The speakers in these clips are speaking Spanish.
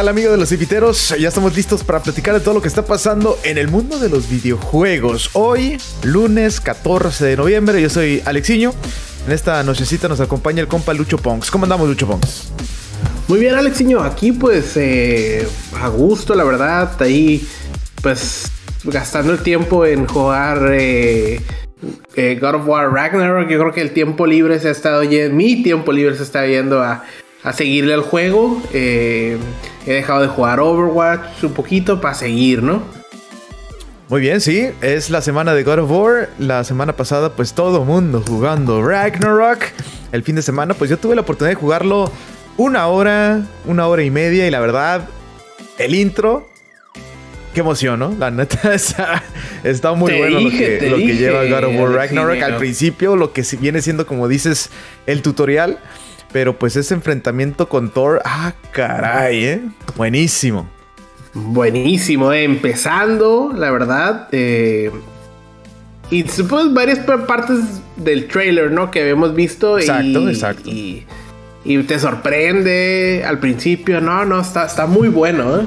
tal amigo de los inviteros? Ya estamos listos para platicar de todo lo que está pasando en el mundo de los videojuegos. Hoy, lunes 14 de noviembre, yo soy Alexiño. En esta nochecita nos acompaña el compa Lucho Ponks. ¿Cómo andamos, Lucho Ponks? Muy bien, Alexiño. Aquí pues eh, a gusto, la verdad. Ahí pues gastando el tiempo en jugar eh, eh, God of War Ragnarok. Yo creo que el tiempo libre se ha estado mi tiempo libre se está yendo a a seguirle al juego. Eh, he dejado de jugar Overwatch un poquito para seguir, ¿no? Muy bien, sí, es la semana de God of War. La semana pasada, pues todo mundo jugando Ragnarok. El fin de semana, pues yo tuve la oportunidad de jugarlo una hora, una hora y media. Y la verdad, el intro, qué emoción, ¿no? La neta está, está muy bueno lo, que, lo que, lleva God of War Ragnarok. Al principio, lo que viene siendo, como dices, el tutorial. Pero pues ese enfrentamiento con Thor, ah, caray, ¿eh? Buenísimo. Buenísimo, ¿eh? empezando, la verdad. Eh, y pues varias partes del trailer, ¿no? Que habíamos visto. Exacto, exacto. Y, te sorprende al principio, no, no, está, está muy bueno, ¿eh?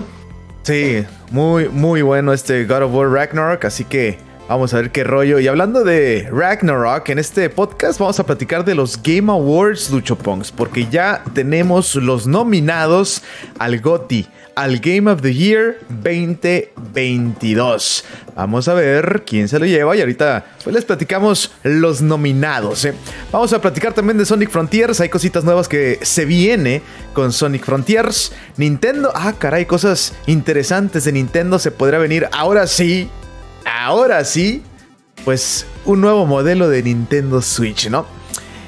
Sí, muy, muy bueno este God of War Ragnarok, así que Vamos a ver qué rollo. Y hablando de Ragnarok, en este podcast vamos a platicar de los Game Awards Lucho Pongs, porque ya tenemos los nominados al GOTY, al Game of the Year 2022. Vamos a ver quién se lo lleva y ahorita pues, les platicamos los nominados. ¿eh? Vamos a platicar también de Sonic Frontiers. Hay cositas nuevas que se viene con Sonic Frontiers. Nintendo, ah, caray, cosas interesantes de Nintendo se podrá venir ahora sí ahora sí, pues un nuevo modelo de Nintendo Switch, ¿no?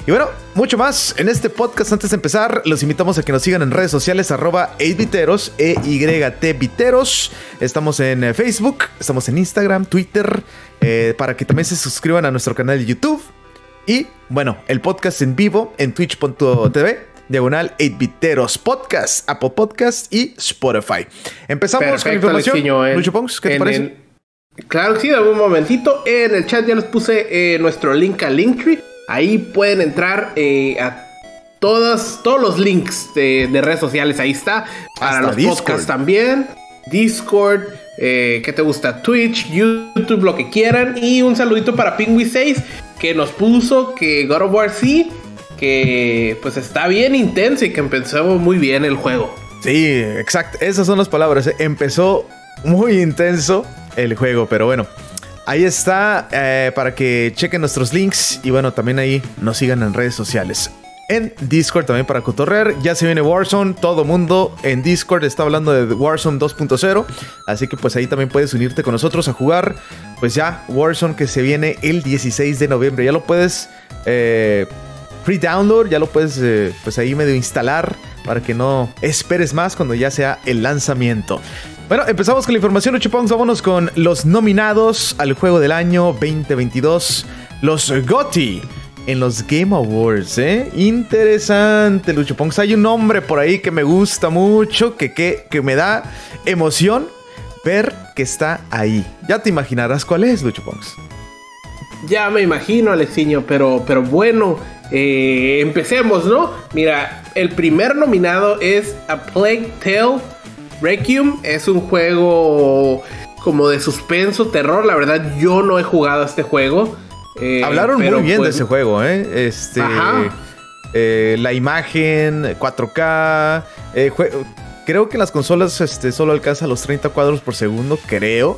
Y bueno, mucho más en este podcast. Antes de empezar, los invitamos a que nos sigan en redes sociales, arroba 8viteros, E-Y-T Viteros. Estamos en eh, Facebook, estamos en Instagram, Twitter, eh, para que también se suscriban a nuestro canal de YouTube. Y bueno, el podcast en vivo en twitch.tv, diagonal 8viteros podcast, Apple Podcast y Spotify. Empezamos con la información. Lucho Pongs, ¿qué te parece? Claro que sí, de un momentito. En el chat ya les puse eh, nuestro link a Linktree. Ahí pueden entrar eh, a todas, todos los links de, redes sociales. Ahí está. Para los podcasts también. Discord. Eh, ¿Qué te gusta? Twitch, YouTube, lo que quieran. Y un saludito para Pingui 6 que nos puso que God of War sí, que pues está bien intenso y que empezó muy bien el juego. Sí, exacto. Esas son las palabras. Empezó muy intenso el juego, pero bueno. Ahí está eh, para que chequen nuestros links y bueno, también ahí nos sigan en redes sociales. En Discord también para cotorrear. Ya se viene Warzone. Todo mundo en Discord está hablando de Warzone 2.0. Así que pues ahí también puedes unirte con nosotros a jugar. Pues ya, Warzone que se viene el 16 de noviembre. Ya lo puedes eh, pre-download. Ya lo puedes eh, pues ahí medio instalar. Para que no esperes más cuando ya sea el lanzamiento. Bueno, empezamos con la información, Lucho Vámonos con los nominados al juego del año 2022, los GOTY en los Game Awards, ¿eh? Interesante, Lucho Hay un nombre por ahí que me gusta mucho, que, que, me da emoción ver que está ahí. Ya te imaginarás cuál es, Lucho Ya me imagino, Alexiño, pero, pero bueno, eh, empecemos, ¿no? Mira, el primer nominado es A Plague Tale Requiem es un juego como de suspenso, terror. La verdad, yo no he jugado a este juego. Eh, Hablaron muy bien de pues ese juego, ¿eh? Este, eh, la imagen, 4K. Eh, creo que en las consolas este, solo alcanza los 30 cuadros por segundo, creo.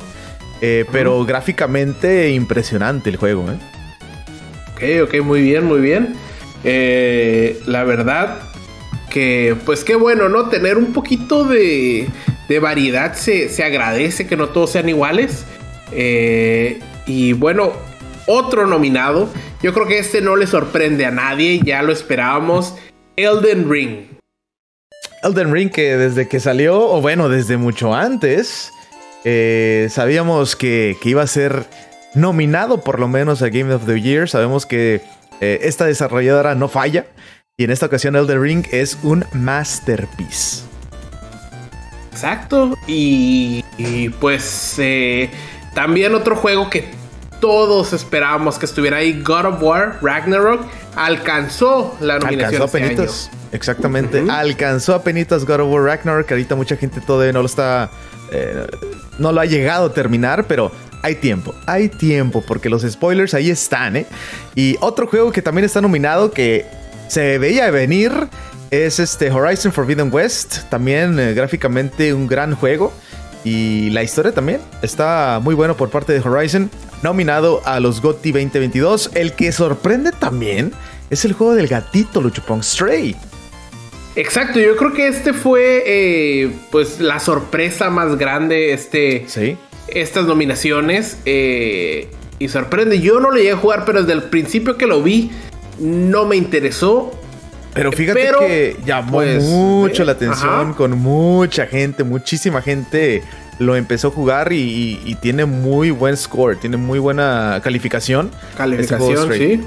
pero gráficamente impresionante el juego, ¿eh? Ok, ok, muy bien, muy bien. la verdad, que pues qué bueno, ¿no? Tener un poquito de, de variedad se, agradece, que no todos sean iguales. Eh, y bueno, otro nominado, yo creo que este no le sorprende a nadie, ya lo esperábamos, Elden Ring. Elden Ring que desde que salió, o bueno, desde mucho antes, eh, sabíamos que, iba a ser nominado por lo menos a Game of the Year, sabemos que eh, esta desarrolladora no falla. Y en esta ocasión Elder Ring es un masterpiece. Exacto. Y, pues eh, también otro juego que todos esperábamos que estuviera ahí. God of War, Ragnarok, alcanzó la nominación. Alcanzó a este exactamente. Alcanzó a penitas God of War Ragnarok. Ahorita mucha gente todavía no lo está. Eh, no lo ha llegado a terminar, pero hay tiempo, hay tiempo, porque los spoilers ahí están, ¿eh? Y otro juego que también está nominado, que se veía venir, es este Horizon Forbidden West. También eh, gráficamente un gran juego. Y la historia también está muy bueno por parte de Horizon. Nominado a los GOTY 2022. El que sorprende también es el juego del gatito Luchupong Stray. Exacto, yo creo que este fue eh, pues la sorpresa más grande. Este. Sí. Estas nominaciones. Eh, y sorprende. Yo no lo llegué a jugar, pero desde el principio que lo vi. No me interesó. Pero fíjate que llamó pues, mucho la atención con mucha gente, muchísima gente lo empezó a jugar y, tiene muy buen score, tiene muy buena calificación. Calificación, sí.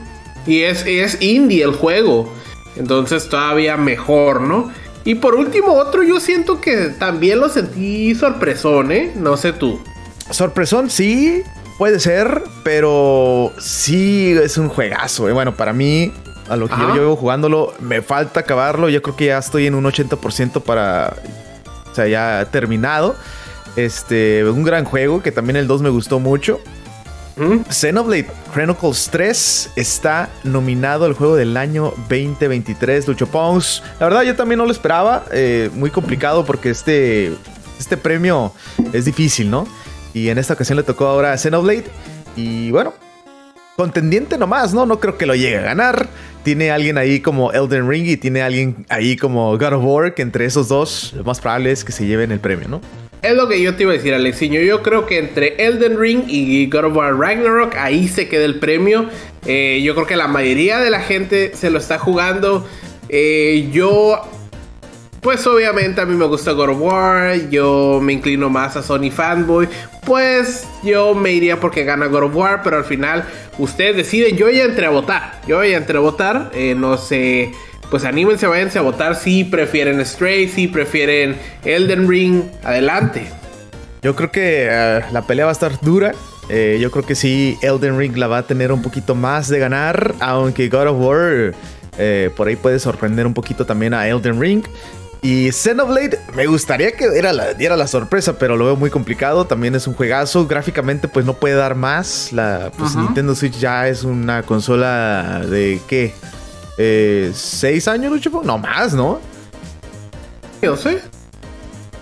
Y es, es indie el juego, entonces todavía mejor, ¿no? Y por último, otro yo siento que también lo sentí sorpresón, ¿eh? No sé tú. Sorpresón, sí, puede ser, pero sí es un juegazo. ¿eh? Bueno, para mí a lo que yo llevo jugándolo. Me falta acabarlo. Yo creo que ya estoy en un 80% para. O sea, ya terminado. Este, un gran juego que también el 2 me gustó mucho. ¿Mm? Xenoblade Chronicles 3 está nominado al juego del año 2023, Lucho Pons. La verdad, yo también no lo esperaba. Eh, muy complicado porque este, este premio es difícil, ¿no? Y en esta ocasión le tocó ahora a Xenoblade. Y bueno, contendiente nomás, ¿no? No creo que lo llegue a ganar. Tiene alguien ahí como Elden Ring y tiene alguien ahí como God of War, que entre esos dos lo más probable es que se lleven el premio, ¿no? Es lo que yo te iba a decir, Alexiño. Yo creo que entre Elden Ring y God of War Ragnarok, ahí se queda el premio. Eh, yo creo que la mayoría de la gente se lo está jugando. Eh, yo pues obviamente a mí me gusta God of War, yo me inclino más a Sony fanboy, pues yo me iría porque gana God of War, pero al final ustedes deciden, yo ya entré a votar, yo ya entré a votar, eh, no sé, pues anímense, váyanse a votar si prefieren Stray, si prefieren Elden Ring, adelante. Yo creo que eh, la pelea va a estar dura. Eh, yo creo que sí, Elden Ring la va a tener un poquito más de ganar, aunque God of War por ahí puede sorprender un poquito también a Elden Ring. Y Xenoblade me gustaría que diera la, diera la sorpresa, pero lo veo muy complicado. También es un juegazo. Gráficamente, pues no puede dar más. La pues, Nintendo Switch ya es una consola de ¿qué? Eh, ¿Seis años, Lucho? No más, ¿no? No sé.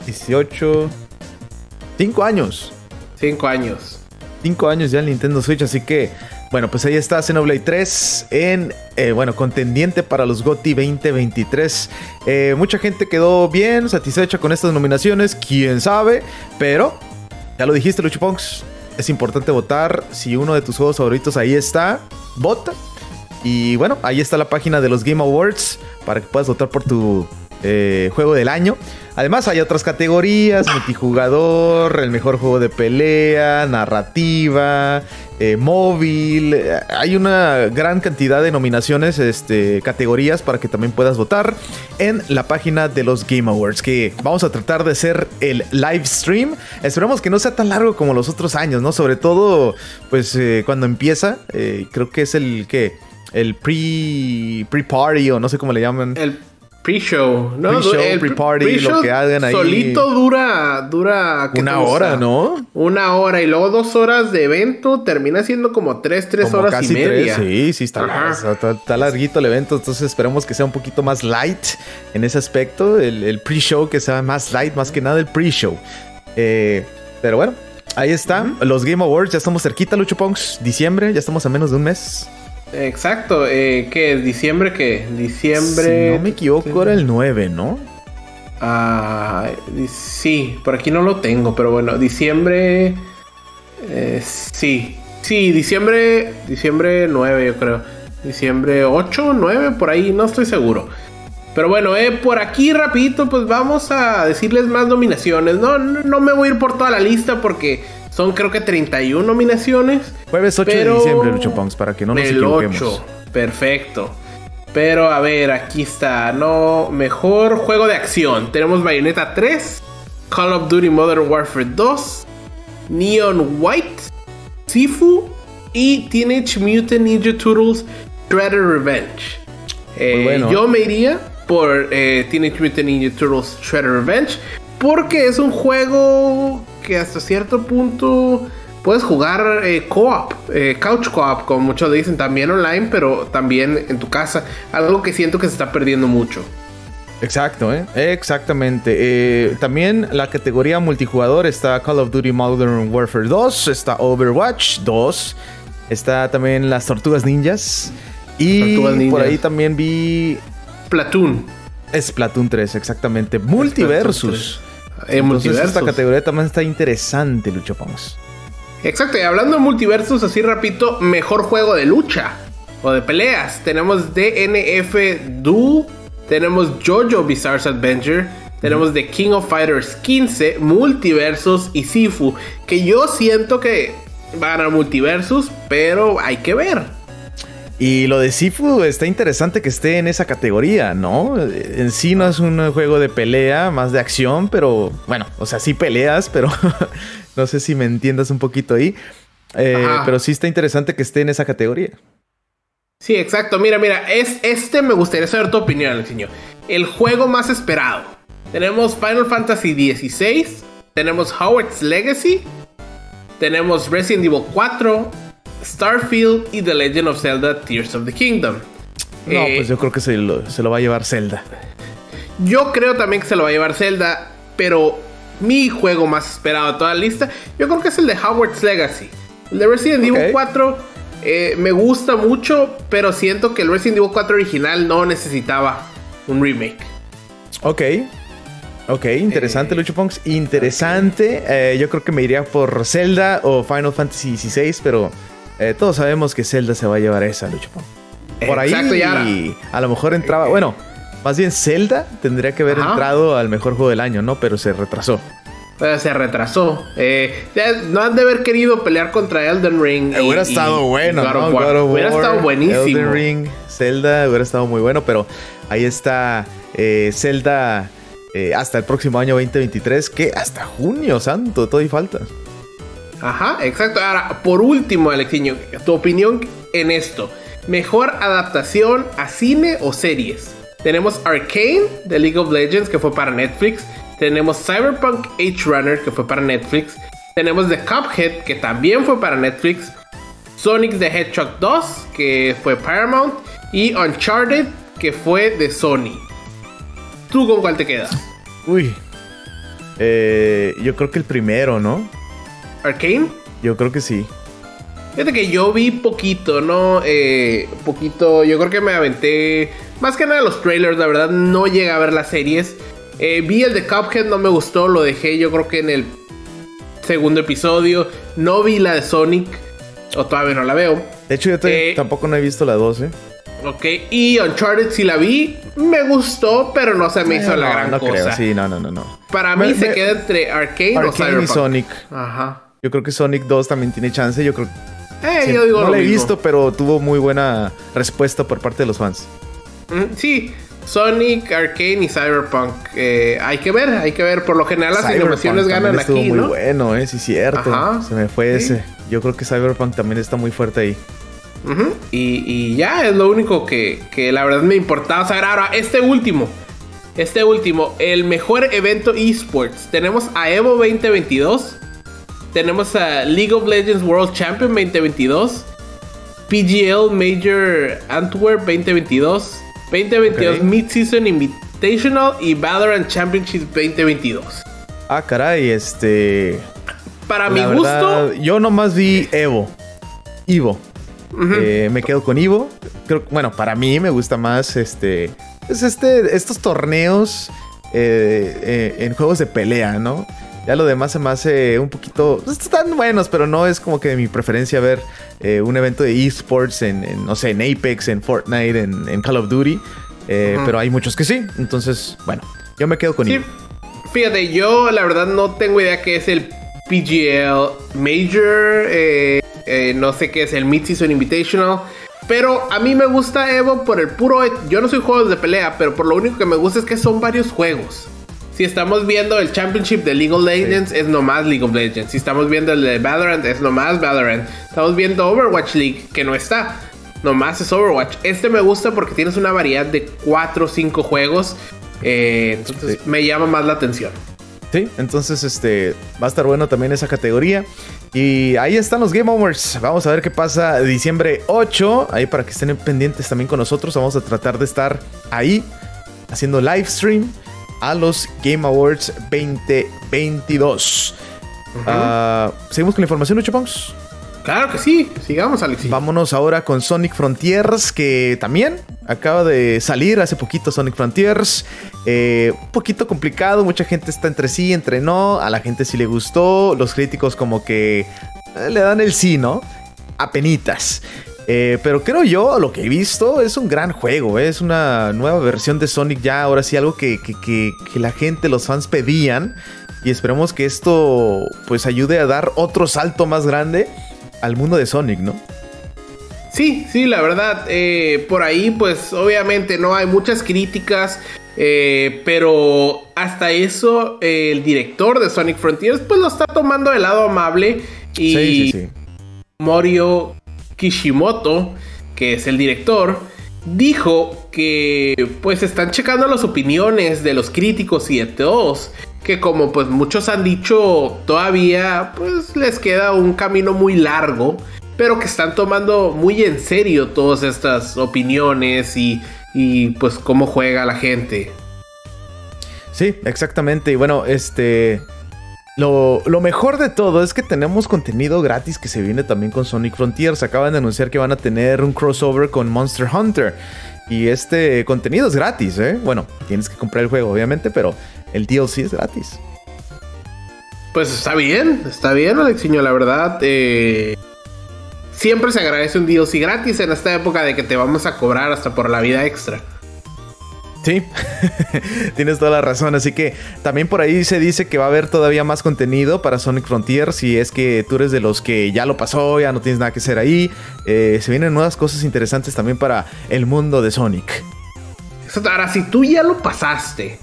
18. Cinco años. Cinco años. Cinco años ya el Nintendo Switch, así que bueno, pues ahí está Xenoblade 3 en, eh, bueno, contendiente para los GOTY 2023. Eh, mucha gente quedó bien, satisfecha con estas nominaciones, quién sabe, pero ya lo dijiste, Luchiponks, es importante votar. Si uno de tus juegos favoritos ahí está, vota. Y bueno, ahí está la página de los Game Awards para que puedas votar por tu eh, juego del año. Además hay otras categorías, multijugador, el mejor juego de pelea, narrativa, eh, móvil. Hay una gran cantidad de nominaciones, este, categorías para que también puedas votar en la página de los Game Awards, que vamos a tratar de hacer el live stream. Esperamos que no sea tan largo como los otros años, ¿no? Sobre todo, pues eh, cuando empieza, creo que es el que... El pre, pre-party o no sé cómo le llaman. El Pre-show, ¿no? Pre-show, pre-party, lo que hagan ahí. Solito dura, dura. Una hora, ¿no? Una hora y luego dos horas de evento termina siendo como tres, tres horas y media. sí, sí, está, está, larguito el evento. Entonces esperemos que sea un poquito más light en ese aspecto. El, pre-show que sea más light, más que nada el pre-show. Eh, pero bueno, ahí está. Los Game Awards, ya estamos cerquita, Lucho Punks. Diciembre, ya estamos a menos de un mes. Exacto, eh, ¿qué? ¿Diciembre qué? Diciembre... Si no me equivoco era el 9, ¿no? Ah, sí, por aquí no lo tengo, pero bueno, diciembre... Eh, sí, sí, diciembre, diciembre 9 yo creo. Diciembre 8, 9, por ahí, no estoy seguro. Pero bueno, eh, por aquí rapidito, pues vamos a decirles más nominaciones. No, no me voy a ir por toda la lista porque son creo que 31 nominaciones. Jueves 8 de diciembre, Lucho Punks, para que no nos el 8, perfecto. Pero a ver, aquí está, no, mejor juego de acción. Tenemos Bayonetta 3, Call of Duty Modern Warfare 2, Neon White, Sifu, y Teenage Mutant Ninja Turtles Shredder Revenge. Eh, yo me iría por eh, Teenage Mutant Ninja Turtles Shredder Revenge porque es un juego que hasta cierto punto puedes jugar eh, co-op, couch co-op, como muchos dicen, también online, pero también en tu casa. Algo que siento que se está perdiendo mucho. Exacto, ¿eh? exactamente. Eh, también la categoría multijugador está Call of Duty Modern Warfare 2, está Overwatch 2, está también las Tortugas Ninjas y por ahí también vi Platoon. Es Platoon 3, exactamente. Multiversus. Eh, multiversus. Esta categoría también está interesante, Lucho Pamos. Exacto, y hablando de multiversus, así rapidito, mejor juego de lucha o de peleas. Tenemos DNF Duel tenemos JoJo Bizarre's Adventure, tenemos The King of Fighters 15, Multiversus y Sifu, que yo siento que van a Multiversus, pero hay que ver. Y lo de Sifu está interesante que esté en esa categoría, ¿no? En sí no es un juego de pelea, más de acción, pero bueno, o sea, sí peleas, pero no sé si me entiendas un poquito ahí. Eh, pero sí está interesante que esté en esa categoría. Sí, exacto. Mira, mira, es, este me gustaría saber tu opinión, señor. El juego más esperado. Tenemos Final Fantasy XVI, tenemos Howard's Legacy, tenemos Resident Evil 4, Starfield y The Legend of Zelda Tears of the Kingdom. No, pues yo creo que se lo, se lo va a llevar Zelda. Yo creo también que se lo va a llevar Zelda, pero mi juego más esperado de toda la lista, yo creo que es el de Howard's Legacy. El de Resident Evil 4 eh, me gusta mucho, pero siento que el Resident Evil 4 original no necesitaba un remake. Ok. Ok, interesante, eh, Lucho Punks. Interesante. Eh, yo creo que me iría por Zelda o Final Fantasy XVI, pero todos sabemos que Zelda se va a llevar esa, Lucho. Por ahí y a lo mejor entraba. Bueno, más bien Zelda tendría que haber entrado al mejor juego del año, ¿no? Pero se retrasó se retrasó. Eh, no han de haber querido pelear contra Elden Ring. hubiera estado bueno, hubiera estado buenísimo. Elden Ring, Zelda, hubiera estado muy bueno, pero ahí está eh, Zelda eh, hasta el próximo año 2023, que hasta junio, santo, todo y falta. Ajá, exacto. Ahora, por último, Alexiño, tu opinión en esto. ¿Mejor adaptación a cine o series? Tenemos Arcane de League of Legends, que fue para Netflix. Tenemos Cyberpunk H Runner, que fue para Netflix. Tenemos The Cuphead, que también fue para Netflix. Sonic the Hedgehog 2, que fue Paramount. Y Uncharted, que fue de Sony. ¿Tú con cuál te quedas? Uy. Eh, yo creo que el primero, ¿no? ¿Arcane? Yo creo que sí. Fíjate que yo vi poquito, ¿no? Eh, poquito. Yo creo que me aventé. Más que nada los trailers, la verdad. No llegué a ver las series. Eh, vi el de Cuphead, no me gustó, lo dejé yo creo que en el segundo episodio. No vi la de Sonic, o todavía no la veo. De hecho, yo eh, tampoco no he visto la 12. ¿eh? Ok, y Uncharted sí la vi, me gustó, pero no se me hizo la gran no cosa. Creo. Sí, no, no, no, no. Para mí se queda entre Arcane, o Cyberpunk. y Sonic. Ajá. Yo creo que Sonic 2 también tiene chance, yo creo. Eh, yo digo no la he visto, pero tuvo muy buena respuesta por parte de los fans. Mm, sí, Sonic, Arcane y Cyberpunk. Eh, hay que ver, hay que ver. Por lo general las innovaciones ganan estuvo aquí, muy bueno, eh, sí, cierto. Se me fue ese. Yo creo que Cyberpunk también está muy fuerte ahí. y, ya es lo único que, que, la verdad me importaba saber. Ahora, este último. Este último, el mejor evento esports. Tenemos a Evo 2022. Tenemos a League of Legends World Champion 2022. PGL Major Antwerp 2022. 2022 Mid-Season Invitational y Valorant Championship 2022. Ah, caray, este. Para mi gusto. Yo nomás vi Evo. Ivo. Eh, me quedo con Ivo. Creo, bueno, para mí me gusta más este. Es este. Estos torneos eh, eh, en juegos de pelea, ¿no? Ya lo demás se me hace un poquito. Pues, están buenos, pero no es como que mi preferencia ver eh, un evento de esports en, no sé, en Apex, en Fortnite, en, Call of Duty. Eh, pero hay muchos que sí. Entonces, bueno, yo me quedo con sí. Fíjate, yo la verdad no tengo idea qué es el PGL Major. Eh, no sé qué es el Mid-Season Invitational. Pero a mí me gusta Evo por el puro. Yo no soy juegos de pelea, pero por lo único que me gusta es que son varios juegos. Si estamos viendo el Championship de League of Legends, es nomás League of Legends. Si estamos viendo el de Valorant, es nomás Valorant. Estamos viendo Overwatch League, que no está. Nomás es Overwatch. Este me gusta porque tienes una variedad de 4 o 5 juegos. Eh, entonces me llama más la atención. Sí, entonces este va a estar bueno también esa categoría. Y ahí están los Game Awards. Vamos a ver qué pasa diciembre 8. Ahí para que estén pendientes también con nosotros. Vamos a tratar de estar ahí haciendo live stream a los Game Awards 2022. Ah, Seguimos con la información, Ocho Claro que sí, sigamos, Alex. Vámonos ahora con Sonic Frontiers, que también acaba de salir hace poquito Sonic Frontiers. Eh, un poquito complicado, mucha gente está entre sí, entre no. A la gente sí le gustó, los críticos como que eh, le dan el sí, ¿no? Apenitas. Eh, pero creo yo, lo que he visto es un gran juego, es una nueva versión de Sonic ya, ahora sí algo que, que la gente, los fans pedían. Y esperemos que esto pues ayude a dar otro salto más grande al mundo de Sonic, ¿no? Sí, sí, la verdad, eh, por ahí pues obviamente no hay muchas críticas, eh, pero hasta eso el director de Sonic Frontiers pues lo está tomando del lado amable y sí, sí, sí. Morio Kishimoto, que es el director, dijo que pues están checando las opiniones de los críticos y de todos que como pues muchos han dicho, todavía pues les queda un camino muy largo, pero que están tomando muy en serio todas estas opiniones y, y pues cómo juega la gente. Sí, exactamente. Y bueno, este... Lo, lo, mejor de todo es que tenemos contenido gratis que se viene también con Sonic Frontiers. Acaban de anunciar que van a tener un crossover con Monster Hunter. Y este contenido es gratis, ¿eh? Bueno, tienes que comprar el juego, obviamente, pero el DLC es gratis. Pues está bien, está bien, Alexiño, la verdad. Eh, siempre se agradece un DLC gratis en esta época de que te vamos a cobrar hasta por la vida extra. Sí, tienes toda la razón. Así que también por ahí se dice que va a haber todavía más contenido para Sonic Frontier. Si es que tú eres de los que ya lo pasó, ya no tienes nada que hacer ahí. Eh, se vienen nuevas cosas interesantes también para el mundo de Sonic. Ahora, si tú ya lo pasaste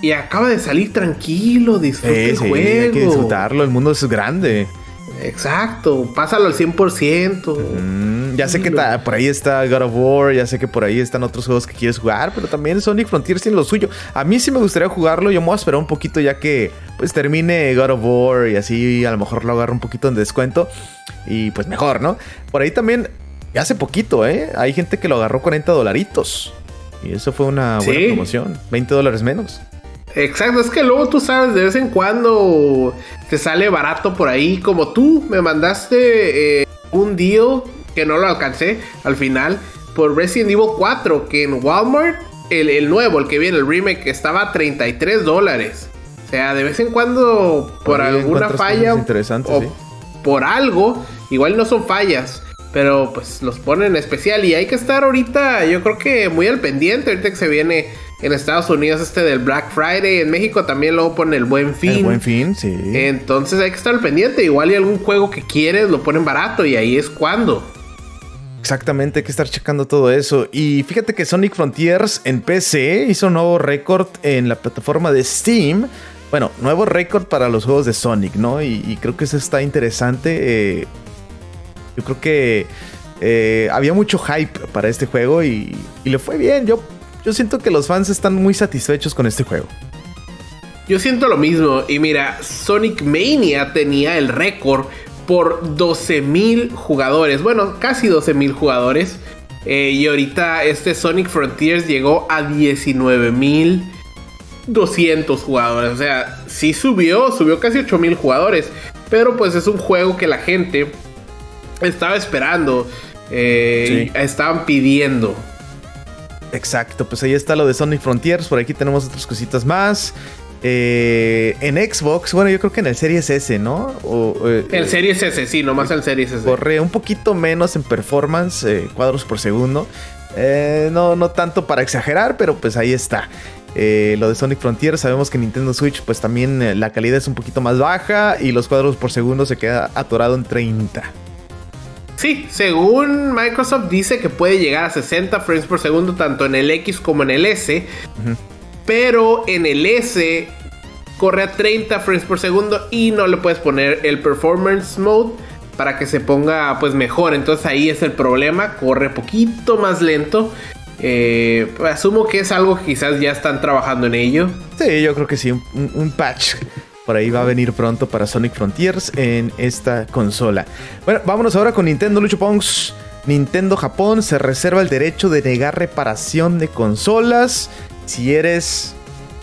y acaba de salir tranquilo, disfruta el juego. Hay que disfrutarlo, el mundo es grande. Exacto, pásalo al 100%. Mm, ya sé que por ahí está God of War, ya sé que por ahí están otros juegos que quieres jugar, pero también Sonic Frontiers tiene lo suyo. A mí sí me gustaría jugarlo, yo me voy a esperar un poquito ya que pues termine God of War y así a lo mejor lo agarro un poquito en descuento y pues mejor, ¿no? Por ahí también, ya hace poquito, ¿eh? Hay gente que lo agarró 40 dolaritos y eso fue una buena promoción, 20 dólares menos. Exacto, es que luego tú sabes, de vez en cuando te sale barato por ahí. Como tú me mandaste eh, un deal que no lo alcancé al final por Resident Evil 4, que en Walmart, el, nuevo, el que viene, el remake, estaba a 33 dólares. O sea, de vez en cuando, por alguna falla o por algo, igual no son fallas. Pero pues los ponen especial y hay que estar ahorita, yo creo que muy al pendiente, ahorita que se viene en Estados Unidos este del Black Friday, en México también luego ponen el Buen Fin. El Buen Fin, sí. Entonces hay que estar al pendiente, igual y algún juego que quieres lo ponen barato y ahí es cuando. Exactamente, hay que estar checando todo eso. Y fíjate que Sonic Frontiers en PC hizo un nuevo récord en la plataforma de Steam. Bueno, nuevo récord para los juegos de Sonic, ¿no? Y, creo que eso está interesante. Eh, yo creo que eh, había mucho hype para este juego y, le fue bien. Yo, yo siento que los fans están muy satisfechos con este juego. Yo siento lo mismo. Y mira, Sonic Mania tenía el récord por 12.000 jugadores. Bueno, casi 12.000 jugadores. Eh, y ahorita este Sonic Frontiers llegó a 19.200 jugadores. O sea, sí subió, subió casi 8.000 jugadores. Pero pues es un juego que la gente estaba esperando, eh, estaban pidiendo. Exacto, pues ahí está lo de Sonic Frontiers, por aquí tenemos otras cositas más. Eh, en Xbox, bueno, yo creo que en el Series S, ¿no? O, eh, el Series S, sí, nomás el Series S. Corre un poquito menos en performance, cuadros por segundo. no, no tanto para exagerar, pero pues ahí está. lo de Sonic Frontiers, sabemos que Nintendo Switch, pues también la calidad es un poquito más baja y los cuadros por segundo se queda atorado en 30. Sí, según Microsoft dice que puede llegar a 60 frames por segundo tanto en el X como en el S. pero en el S corre a 30 frames por segundo y no le puedes poner el performance mode para que se ponga pues mejor. Entonces ahí es el problema, corre poquito más lento. Eh, asumo que es algo que quizás ya están trabajando en ello. Sí, yo creo que sí, un, patch por ahí va a venir pronto para Sonic Frontiers en esta consola. Bueno, vámonos ahora con Nintendo Lucho Pongs. Nintendo Japón se reserva el derecho de negar reparación de consolas si eres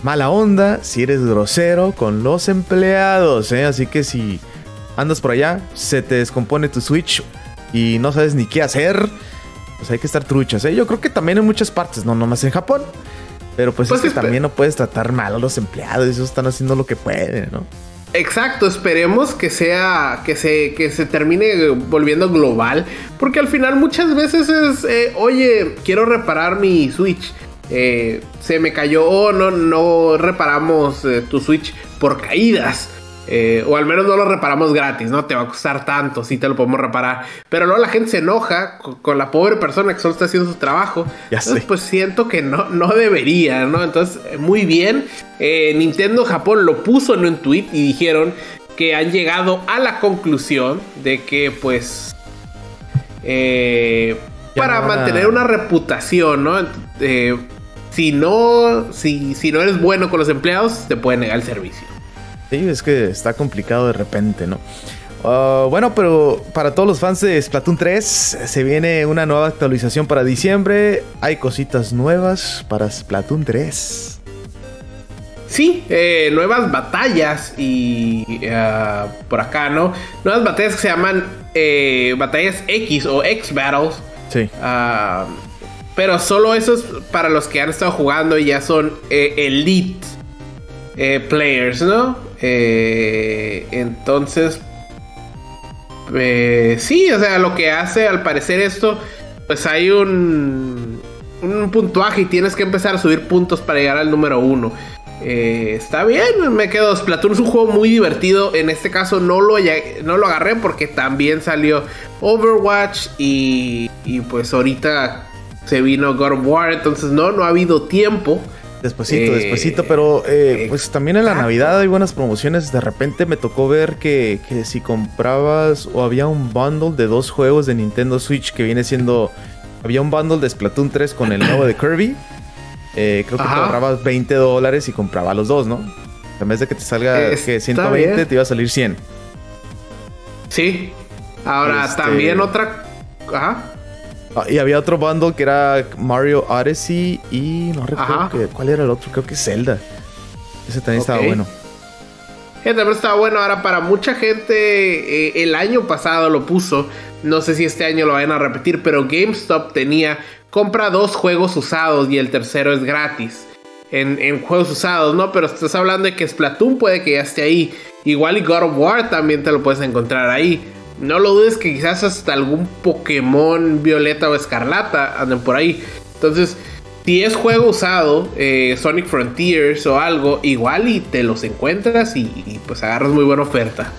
mala onda, si eres grosero con los empleados. ¿eh? Así que si andas por allá, se te descompone tu Switch y no sabes ni qué hacer pues hay que estar truchas, ¿eh? Yo creo que también en muchas partes, no nomás en Japón. Pero pues, pues es que también no puedes tratar mal a los empleados, ellos están haciendo lo que pueden, ¿no? Exacto, esperemos que sea, que se, que se termine volviendo global, porque al final muchas veces es, eh, oye, quiero reparar mi Switch, eh, se me cayó, o no, no reparamos eh, tu Switch por caídas. Eh, o al menos no lo reparamos gratis, ¿no? Te va a costar tanto, sí te lo podemos reparar. Pero luego la gente se enoja con, la pobre persona que solo está haciendo su trabajo. Ya Entonces, pues siento que no, no debería, ¿no? Entonces, muy bien. Eh, Nintendo Japón lo puso en un tweet y dijeron que han llegado a la conclusión de que, pues, eh, para mantener una reputación, ¿no? si no, si, si no eres bueno con los empleados, te pueden negar el servicio. Sí, es que está complicado de repente, ¿no? Ah, bueno, pero para todos los fans de Splatoon 3 se viene una nueva actualización para diciembre. Hay cositas nuevas para Splatoon 3. Sí, eh, nuevas batallas y ah, por acá, ¿no? Nuevas batallas que se llaman eh, batallas X o X Battles. Sí. Ah, pero solo esos para los que han estado jugando y ya son eh, Elite players, ¿no? Eh, entonces, eh, sí, o sea, lo que hace al parecer esto, pues hay un, un puntuaje y tienes que empezar a subir puntos para llegar al número uno. Eh, está bien, me quedo. Splatoon es un juego muy divertido. En este caso no lo, no lo agarré porque también salió Overwatch y, y pues ahorita se vino God of War. Entonces no, no ha habido tiempo. Despuésito, despuésito, pero eh, pues también en la Navidad hay buenas promociones. De repente me tocó ver que, si comprabas o había un bundle de dos juegos de Nintendo Switch que viene siendo. Había un bundle de Splatoon 3 con el nuevo de Kirby. Eh, creo que te ahorrabas 20 dólares y compraba los dos, ¿no? En vez de que te salga que 120, te iba a salir 100. Sí. Ahora, este también otra. Ajá. Ah, y había otro bundle que era Mario Odyssey y no recuerdo cuál era el otro, creo que Zelda. Ese también estaba bueno. Ese también estaba bueno. Ahora, para mucha gente, eh, el año pasado lo puso. No sé si este año lo vayan a repetir, pero GameStop tenía compra dos juegos usados y el tercero es gratis. En, en, juegos usados, ¿no? Pero estás hablando de que Splatoon puede que ya esté ahí. Igual y God of War también te lo puedes encontrar ahí. No lo dudes que quizás hasta algún Pokémon Violeta o Escarlata anden por ahí. Entonces, si es juego usado, eh, Sonic Frontiers o algo, igual y te los encuentras y, pues agarras muy buena oferta.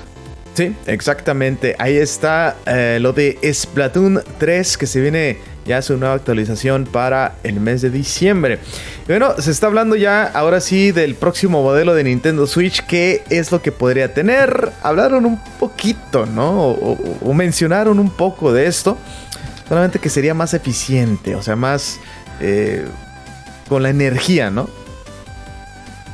Sí, exactamente. Ahí está eh, lo de Splatoon 3 que se viene ya una nueva actualización para el mes de diciembre. Bueno, se está hablando ya ahora sí del próximo modelo de Nintendo Switch, qué es lo que podría tener. Hablaron un poquito, ¿no? O, mencionaron un poco de esto. Solamente que sería más eficiente, o sea, más eh, con la energía, ¿no?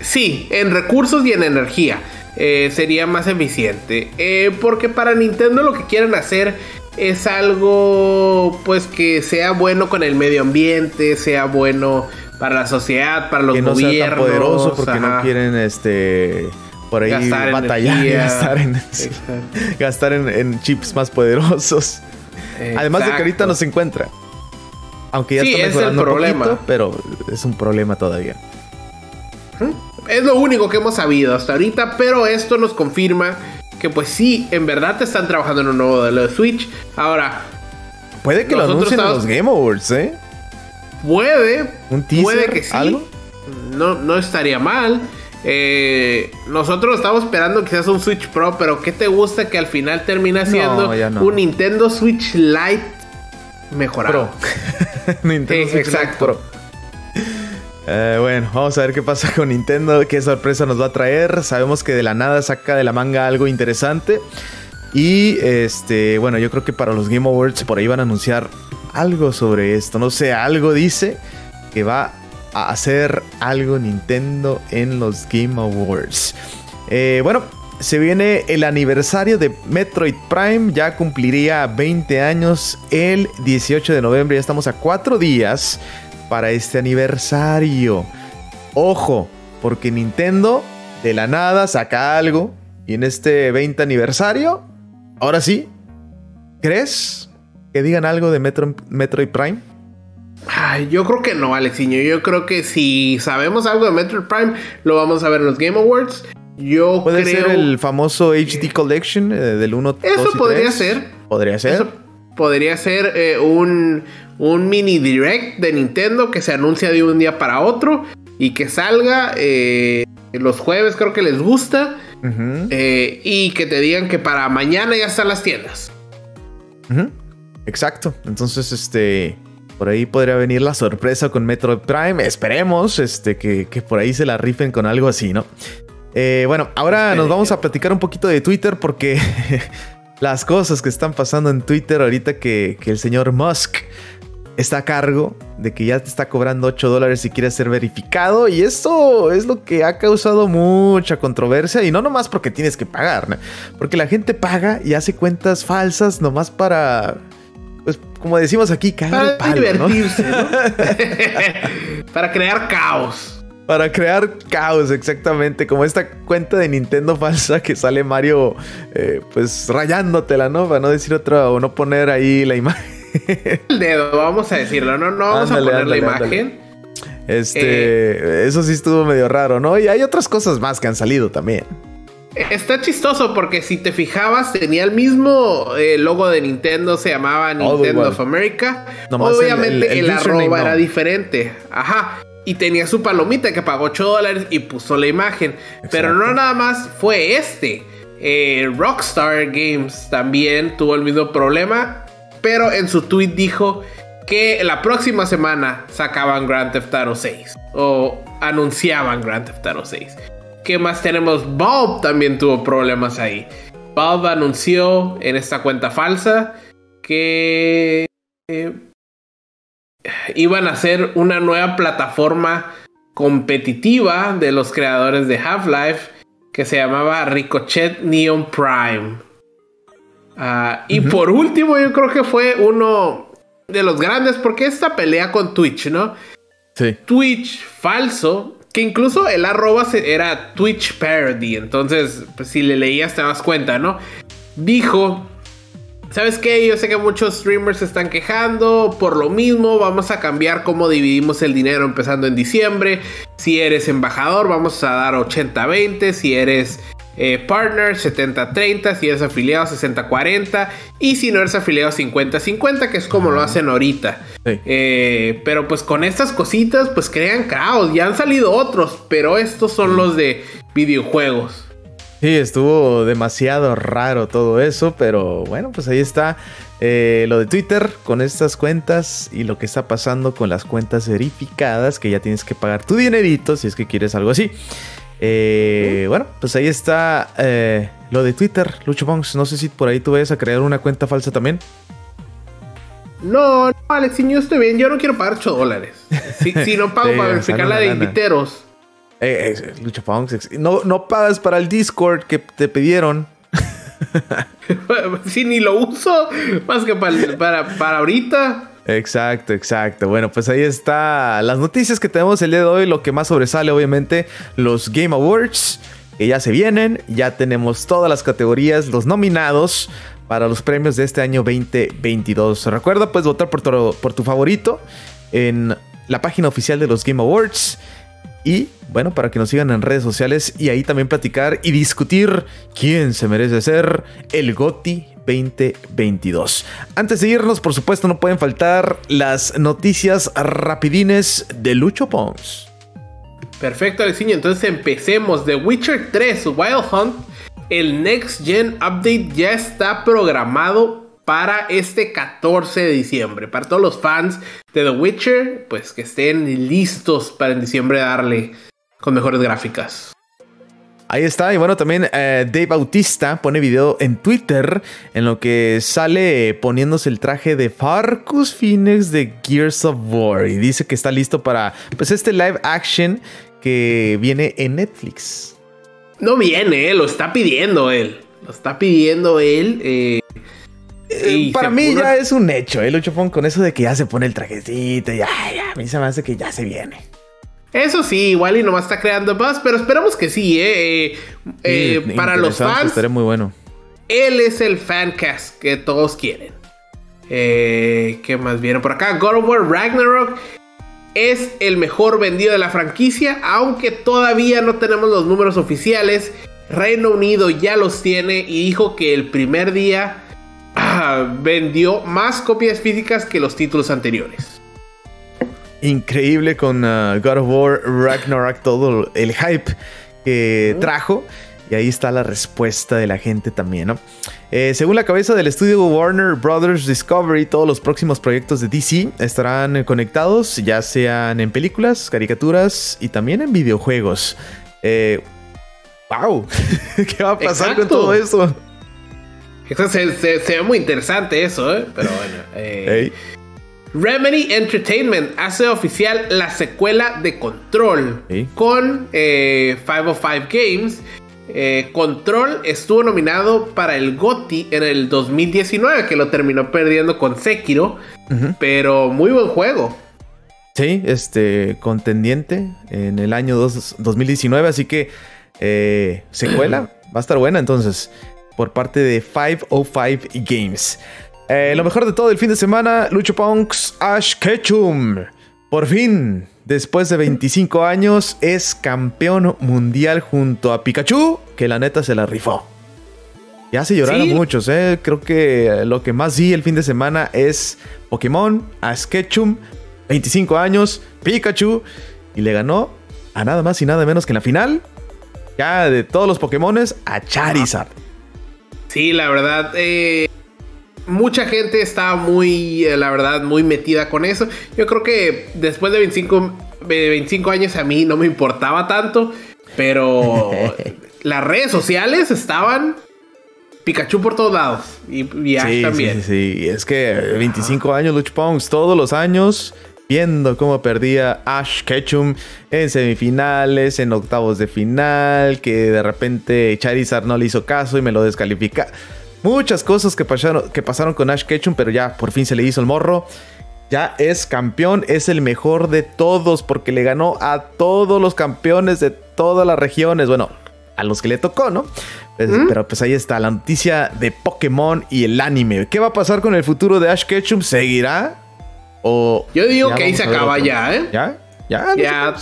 Sí, en recursos y en energía. Eh, sería más eficiente. Eh, porque para Nintendo lo que quieren hacer es algo pues que sea bueno con el medio ambiente, sea bueno para la sociedad, para los que no gobiernos. Sea tan poderoso porque no quieren este por ahí gastar batallar gastar en, gastar en, chips más poderosos. Además de que ahorita no se encuentra. Aunque ya está mejorando es el problema. pero es un problema todavía. Es lo único que hemos sabido hasta ahorita, pero esto nos confirma que pues sí, en verdad te están trabajando en un nuevo modelo de Switch. Ahora, puede que lo anuncien en los Game Awards, ¿eh? Puede, un teaser, puede que sí. ¿Algo? No, no estaría mal. Eh, nosotros estamos esperando quizás un Switch Pro, pero ¿qué te gusta que al final termina siendo un Nintendo Switch Lite mejorado? Nintendo Switch exacto. Pro. Eh, bueno, vamos a ver qué pasa con Nintendo, qué sorpresa nos va a traer. Sabemos que de la nada saca de la manga algo interesante. Y este, bueno, yo creo que para los Game Awards por ahí van a anunciar algo sobre esto. No sé, algo dice que va a hacer algo Nintendo en los Game Awards. Eh, bueno, se viene el aniversario de Metroid Prime. Ya cumpliría 20 años el 18 de noviembre. Ya estamos a 4 días para este aniversario. Ojo, porque Nintendo de la nada saca algo. Y en este 20 aniversario, ahora sí, ¿crees que digan algo de Metroid Prime? Ay, yo creo que no, Alexiño. Yo creo que si sabemos algo de Metroid Prime, lo vamos a ver en los Game Awards. Yo ¿Puede ser el famoso HD Collection eh, del 1 Eso podría ser. Podría ser. Podría ser eh, un, un mini direct de Nintendo que se anuncia de un día para otro y que salga eh, los jueves, creo que les gusta. y que te digan que para mañana ya están las tiendas. Exacto. Entonces, este. Por ahí podría venir la sorpresa con Metroid Prime. Esperemos este, que, que por ahí se la rifen con algo así, ¿no? Eh, bueno, ahora nos vamos a platicar un poquito de Twitter porque las cosas que están pasando en Twitter ahorita que, el señor Musk está a cargo de que ya te está cobrando 8 dólares si quieres ser verificado. Y esto es lo que ha causado mucha controversia. Y no nomás porque tienes que pagar, porque la gente paga y hace cuentas falsas nomás para. Pues como decimos aquí, para divertirse, para crear caos. Para crear caos, exactamente. Como esta cuenta de Nintendo falsa que sale Mario, eh, pues rayándotela, ¿no? Para no decir otra o no poner ahí la imagen. El dedo, vamos a decirlo, no, no vamos a poner la imagen. Este, eh, eso sí estuvo medio raro, ¿no? Y hay otras cosas más que han salido también. Está chistoso porque si te fijabas tenía el mismo eh, logo de Nintendo, se llamaba Nintendo of America. Obviamente el, arroba era diferente. Ajá y tenía su palomita que pagó 8 dólares y puso la imagen. Pero no nada más fue este. Eh, Rockstar Games también tuvo el mismo problema. Pero en su tweet dijo que la próxima semana sacaban Grand Theft Auto 6. O anunciaban Grand Theft Auto 6. ¿Qué más tenemos? Bob también tuvo problemas ahí. Bob anunció en esta cuenta falsa que eh, iban a hacer una nueva plataforma competitiva de los creadores de Half-Life que se llamaba Ricochet Neon Prime. Ah, y por último, yo creo que fue uno de los grandes, porque esta pelea con Twitch, ¿no? Sí. Twitch falso, que incluso el arroba era Twitch Parody, entonces, pues, si le leías te das cuenta, ¿no? Dijo ¿Sabes qué? Yo sé que muchos streamers se están quejando. Por lo mismo, vamos a cambiar cómo dividimos el dinero empezando en diciembre. Si eres embajador, vamos a dar 80-20. Si eres eh, partner, 70-30. Si eres afiliado, 60-40. Y si no eres afiliado, 50-50, que es como lo hacen ahorita. Eh, pero pues con estas cositas, pues crean caos. Ya han salido otros, pero estos son los de videojuegos. Sí, estuvo demasiado raro todo eso, pero bueno, pues ahí está eh, lo de Twitter con estas cuentas y lo que está pasando con las cuentas verificadas, que ya tienes que pagar tu dinerito si es que quieres algo así. Eh, bueno, pues ahí está eh, lo de Twitter, Lucho Ponks. No sé si por ahí tú vayas a crear una cuenta falsa también. No, no, Alex, yo estoy bien. Yo no quiero pagar 8 dólares. Si, no pago para verificar la de inviteros. Eh, eh, Lucha no, no pagas para el Discord que te pidieron. Si ni lo uso, más que para, para, ahorita. Exacto, exacto. Bueno, pues ahí está las noticias que tenemos el día de hoy. Lo que más sobresale, obviamente, los Game Awards, que ya se vienen. Ya tenemos todas las categorías, los nominados para los premios de este año 2022. Recuerda, puedes votar por por tu favorito en la página oficial de los Game Awards. Y bueno, para que nos sigan en redes sociales y ahí también platicar y discutir quién se merece ser el GOTI 2022. Antes de irnos, por supuesto, no pueden faltar las noticias rapidines de Lucho Pons. Perfecto, Alexiño. Entonces empecemos. The Witcher 3 Wild Hunt, el Next Gen Update ya está programado para este 14 de diciembre. Para todos los fans de The Witcher, pues que estén listos para en diciembre darle con mejores gráficas. Ahí está, y bueno, también eh, Dave Bautista pone video en Twitter en lo que sale poniéndose el traje de Farcus Phoenix de Gears of War y dice que está listo para pues este live action que viene en Netflix. No viene, eh, lo está pidiendo él. Lo está pidiendo él. Eh, eh para mí ya es un hecho, ¿eh? Lucho con eso de que ya se pone el trajecito y ya, ya, a mí se me hace que ya se viene. Eso sí, igual y nomás está creando buzz, pero esperamos que sí, ¿eh? eh, eh para los fans. Estaré muy bueno. Él es el fancast que todos quieren. Eh, ¿Qué más viene por acá? God of War Ragnarok es el mejor vendido de la franquicia, aunque todavía no tenemos los números oficiales. Reino Unido ya los tiene y dijo que el primer día vendió más copias físicas que los títulos anteriores increíble con uh, God of War Ragnarok, todo el hype que trajo. Y ahí está la respuesta de la gente también, ¿no? Eh, según la cabeza del estudio Warner Brothers Discovery, todos los próximos proyectos de DC estarán conectados, ya sean en películas, caricaturas y también en videojuegos. Eh, ¡Wow! ¿Qué va a pasar con todo eso? Se, ve muy interesante eso, ¿eh? Pero bueno. Eh, Remedy Entertainment hace oficial la secuela de Control con 505 eh, Games. Eh, Control estuvo nominado para el GOTY en el 2019, que lo terminó perdiendo con Sekiro, pero muy buen juego. Sí, este contendiente en el año 2019, así que eh, secuela va a estar buena entonces por parte de 505 Games. Eh, lo mejor de todo el fin de semana, Lucho Punks Ash Ketchum. Por fin, después de 25 años, es campeón mundial junto a Pikachu, que la neta se la rifó. Ya se lloraron muchos, ¿eh? Creo que lo que más vi el fin de semana es Pokémon, Ash Ketchum, 25 años, Pikachu, y le ganó a nada más y nada menos que en la final, ya de todos los Pokémones, a Charizard. Sí, la verdad, eh, mucha gente está muy, eh, la verdad, muy metida con eso. Yo creo que después de 25, 25 años a mí no me importaba tanto, pero las redes sociales estaban Pikachu por todos lados y, Ash también. Sí, sí, es que 25 años Luch Pongs, todos los años viendo cómo perdía Ash Ketchum en semifinales, en octavos de final, que de repente Charizard no le hizo caso y me lo descalifica. Muchas cosas que pasaron, que pasaron con Ash Ketchum, pero ya por fin se le hizo el morro. Ya es campeón, es el mejor de todos porque le ganó a todos los campeones de todas las regiones. Bueno, a los que le tocó, ¿no? Pues, pero pues ahí está la noticia de Pokémon y el anime. ¿Qué va a pasar con el futuro de Ash Ketchum? ¿Seguirá? ¿O Yo digo que ahí se acaba ya, ¿eh? ¿Ya? ¿Ya? Ya,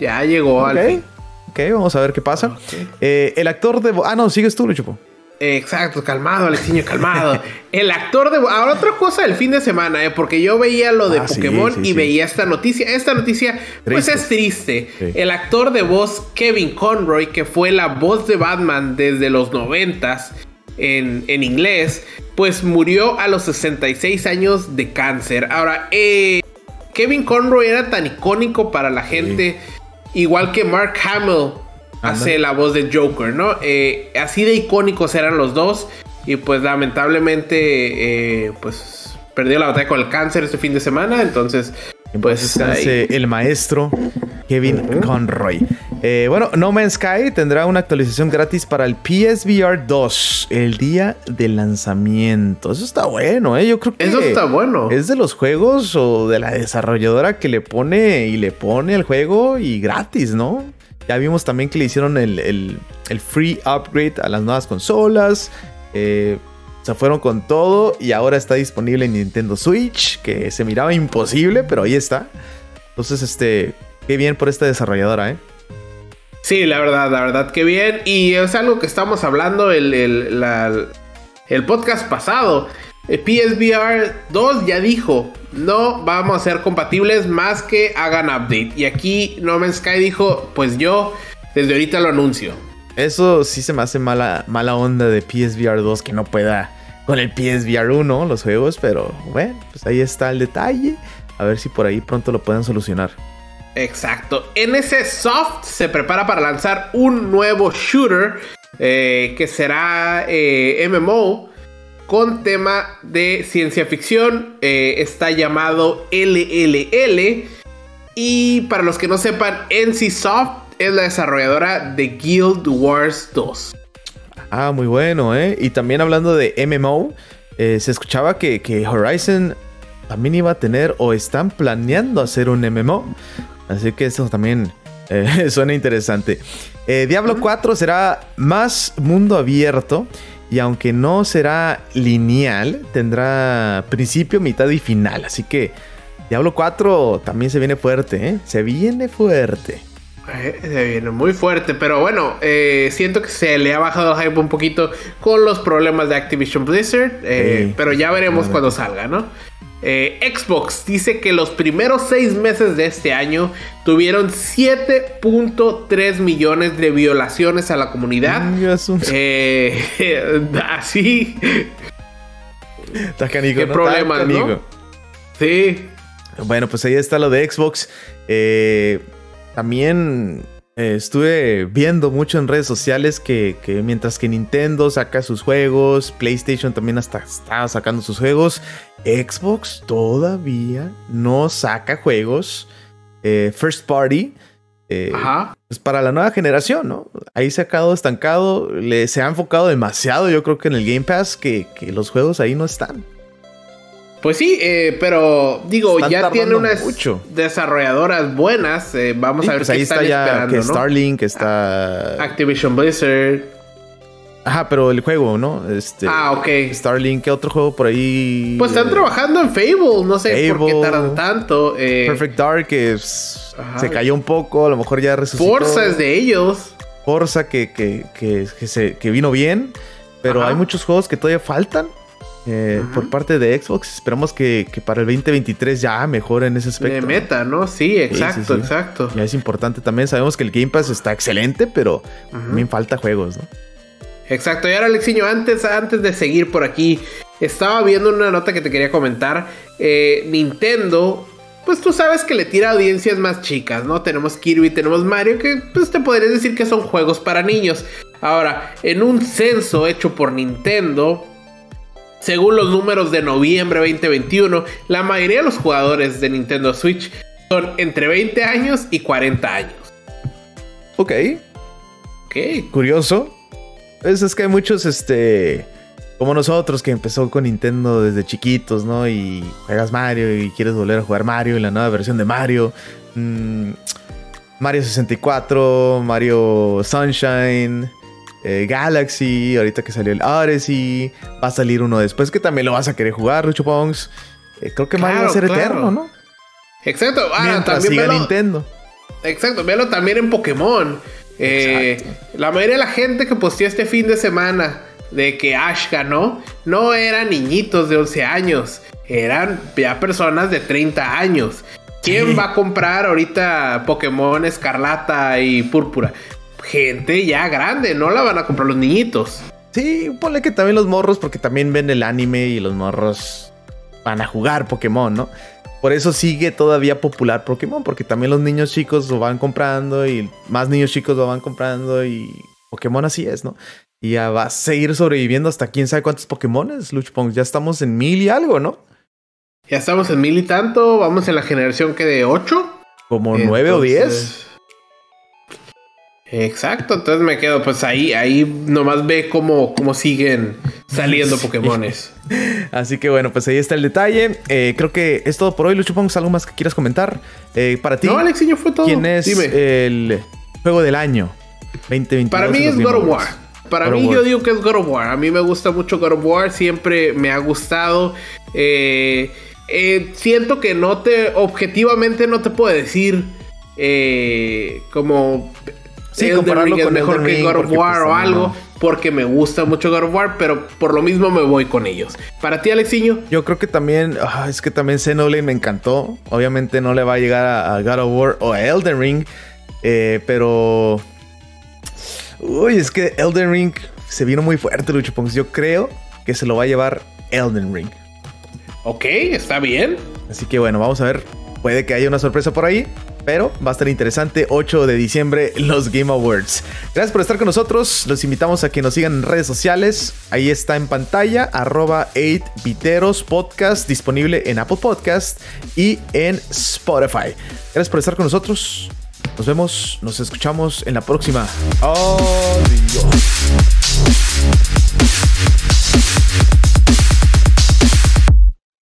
ya llegó al fin. Ok, vamos a ver qué pasa. Eh, el actor de... Ah, no, sigues tú, Luchupo. Exacto, calmado, Alexiño, calmado. El actor de. Ahora, otra cosa del fin de semana, ¿eh? porque yo veía lo de ah, Pokémon y veía esta noticia. Esta noticia, pues es triste. El actor de voz Kevin Conroy, que fue la voz de Batman desde los noventas en, en inglés, pues murió a los 66 años de cáncer. Ahora, eh, Kevin Conroy era tan icónico para la gente, igual que Mark Hamill hace la voz de Joker, ¿no? Eh, así de icónicos eran los dos. Y pues lamentablemente, eh, pues perdió la batalla con el cáncer este fin de semana. Entonces, pues el maestro Kevin Conroy. Eh, bueno, No Man's Sky tendrá una actualización gratis para el PSVR 2 el día del lanzamiento. Eso está bueno, ¿eh? Yo creo que eso está bueno. Es de los juegos o de la desarrolladora que le pone y le pone el juego y gratis, ¿no? Ya vimos también que le hicieron el, free upgrade a las nuevas consolas. Eh, se fueron con todo y ahora está disponible en Nintendo Switch, que se miraba imposible, pero ahí está. Entonces, este, qué bien por esta desarrolladora, ¿eh? Sí, la verdad, la verdad, qué bien. Y es algo que estamos hablando el, el podcast pasado. El PSVR 2 ya dijo, no vamos a ser compatibles más que hagan update. Y aquí No Man's Sky dijo, pues yo desde ahorita lo anuncio. Eso sí se me hace mala, mala onda de PSVR 2 que no pueda con el PSVR 1 los juegos, pero bueno, pues ahí está el detalle. A ver si por ahí pronto lo pueden solucionar. Exacto. NC Soft se prepara para lanzar un nuevo shooter eh, que será eh, MMO con tema de ciencia ficción. Eh, está llamado LLL. Y para los que no sepan, NC Soft es la desarrolladora de Guild Wars 2. Ah, muy bueno, ¿eh? Y también hablando de MMO, se escuchaba que, que Horizon también iba a tener o están planeando hacer un MMO. Así que eso también eh, suena interesante. Eh, Diablo 4 será más mundo abierto. Y aunque no será lineal, tendrá principio, mitad y final. Así que Diablo 4 también se viene fuerte, ¿eh? Se viene fuerte. Se viene muy fuerte, pero bueno, siento que se le ha bajado el hype un poquito con los problemas de Activision Blizzard, pero ya veremos cuando salga, ¿no? Eh, Xbox dice que los primeros seis meses de este año tuvieron 7.3 millones de violaciones a la comunidad. Eh, así. ¿Qué problemas, ¿no? Sí. Bueno, pues ahí está lo de Xbox. Eh, también eh, estuve viendo mucho en redes sociales que, mientras que Nintendo saca sus juegos, PlayStation también hasta está sacando sus juegos, Xbox todavía no saca juegos eh, first party. Eh, pues para la nueva generación, ¿no? Ahí se ha quedado estancado, le, se ha enfocado demasiado, yo creo que en el Game Pass, que los juegos ahí no están. Pues sí, eh, pero digo, ya tiene unas desarrolladoras buenas. Eh, vamos a ver pues ahí está ya que Starlink, está Activision Blizzard. Ajá, pero el juego, ¿no? Este, ah, ok. Starlink, ¿qué otro juego por ahí? Pues están trabajando en Fable, no sé por qué tardan tanto. Eh. Perfect Dark que se cayó un poco, a lo mejor ya resucitó. Forza es de ellos. Forza que, que, que, se, que vino bien, pero hay muchos juegos que todavía faltan. Eh, por parte de Xbox. Esperamos que, para el 2023 ya mejore en ese aspecto. De meta, ¿no? Sí, exacto, exacto. Ya es importante también. Sabemos que el Game Pass está excelente, pero también falta juegos, ¿no? Exacto. Y ahora, Alexiño, antes, antes de seguir por aquí, estaba viendo una nota que te quería comentar. Eh, Nintendo pues tú sabes que le tira audiencias más chicas, ¿no? Tenemos Kirby, tenemos Mario, que pues te podrías decir que son juegos para niños. Ahora, en un censo hecho por Nintendo, según los números de noviembre 2021, la mayoría de los jugadores de Nintendo Switch son entre 20 años y 40 años. Ok. Ok. Curioso. Pues es que hay muchos, este, como nosotros, que empezó con Nintendo desde chiquitos, ¿no? Y juegas Mario y quieres volver a jugar Mario y la nueva versión de Mario. Mm, Mario 64, Mario Sunshine. Eh, Galaxy, ahorita que salió el Odyssey, va a salir uno después que también lo vas a querer jugar, Lucho Pongs. Eh, creo que Mario va a ser eterno, ¿no? Exacto, ah, también siga Nintendo. Exacto, véalo también en Pokémon. Eh, la mayoría de la gente que posteó este fin de semana de que Ash ganó, no eran niñitos de 11 años, eran ya personas de 30 años. ¿Quién va a comprar ahorita Pokémon Escarlata y Púrpura? Gente ya grande, no la van a comprar los niñitos. Sí, ponle que también los morros, porque también ven el anime y los morros van a jugar Pokémon, ¿no? Por eso sigue todavía popular Pokémon, porque también los niños chicos lo van comprando y más niños chicos lo van comprando y Pokémon así es, ¿no? Y ya va a seguir sobreviviendo hasta quién sabe cuántos Pokémones, Luchpong. Ya estamos en mil y algo, ¿no? Ya estamos en mil y tanto, vamos en la generación que de ocho. Como nueve o diez. Exacto, entonces me quedo, pues ahí, ahí nomás ve cómo, cómo siguen saliendo Pokémones. Así que bueno, pues ahí está el detalle. Eh, creo que es todo por hoy. Lucho ¿algo más que quieras comentar? Eh, para ti. No, Alexiño, fue todo. ¿Quién es el juego del año 2022? Para mí es God of War. Para mí yo digo que es God of War. A mí me gusta mucho God of War. Siempre me ha gustado. Eh, siento que no te, objetivamente no te puedo decir como Sí, compararlo con mejor que God of War o algo, porque me gusta mucho God of War, pero por lo mismo me voy con ellos. Para ti, Alexiño. Yo creo que también, ah, es que también Xenoblade me encantó. Obviamente no le va a llegar a, God of War o a Elden Ring, eh, pero. Uy, es que Elden Ring se vino muy fuerte, Lucho. Yo creo que se lo va a llevar Elden Ring. Ok, está bien. Así que bueno, vamos a ver. Puede que haya una sorpresa por ahí. Pero va a estar interesante 8 de diciembre los Game Awards. Gracias por estar con nosotros. Los invitamos a que nos sigan en redes sociales. Ahí está en pantalla arroba 8viteros podcast disponible en Apple Podcast y en Spotify. Gracias por estar con nosotros. Nos vemos, nos escuchamos en la próxima. Adiós.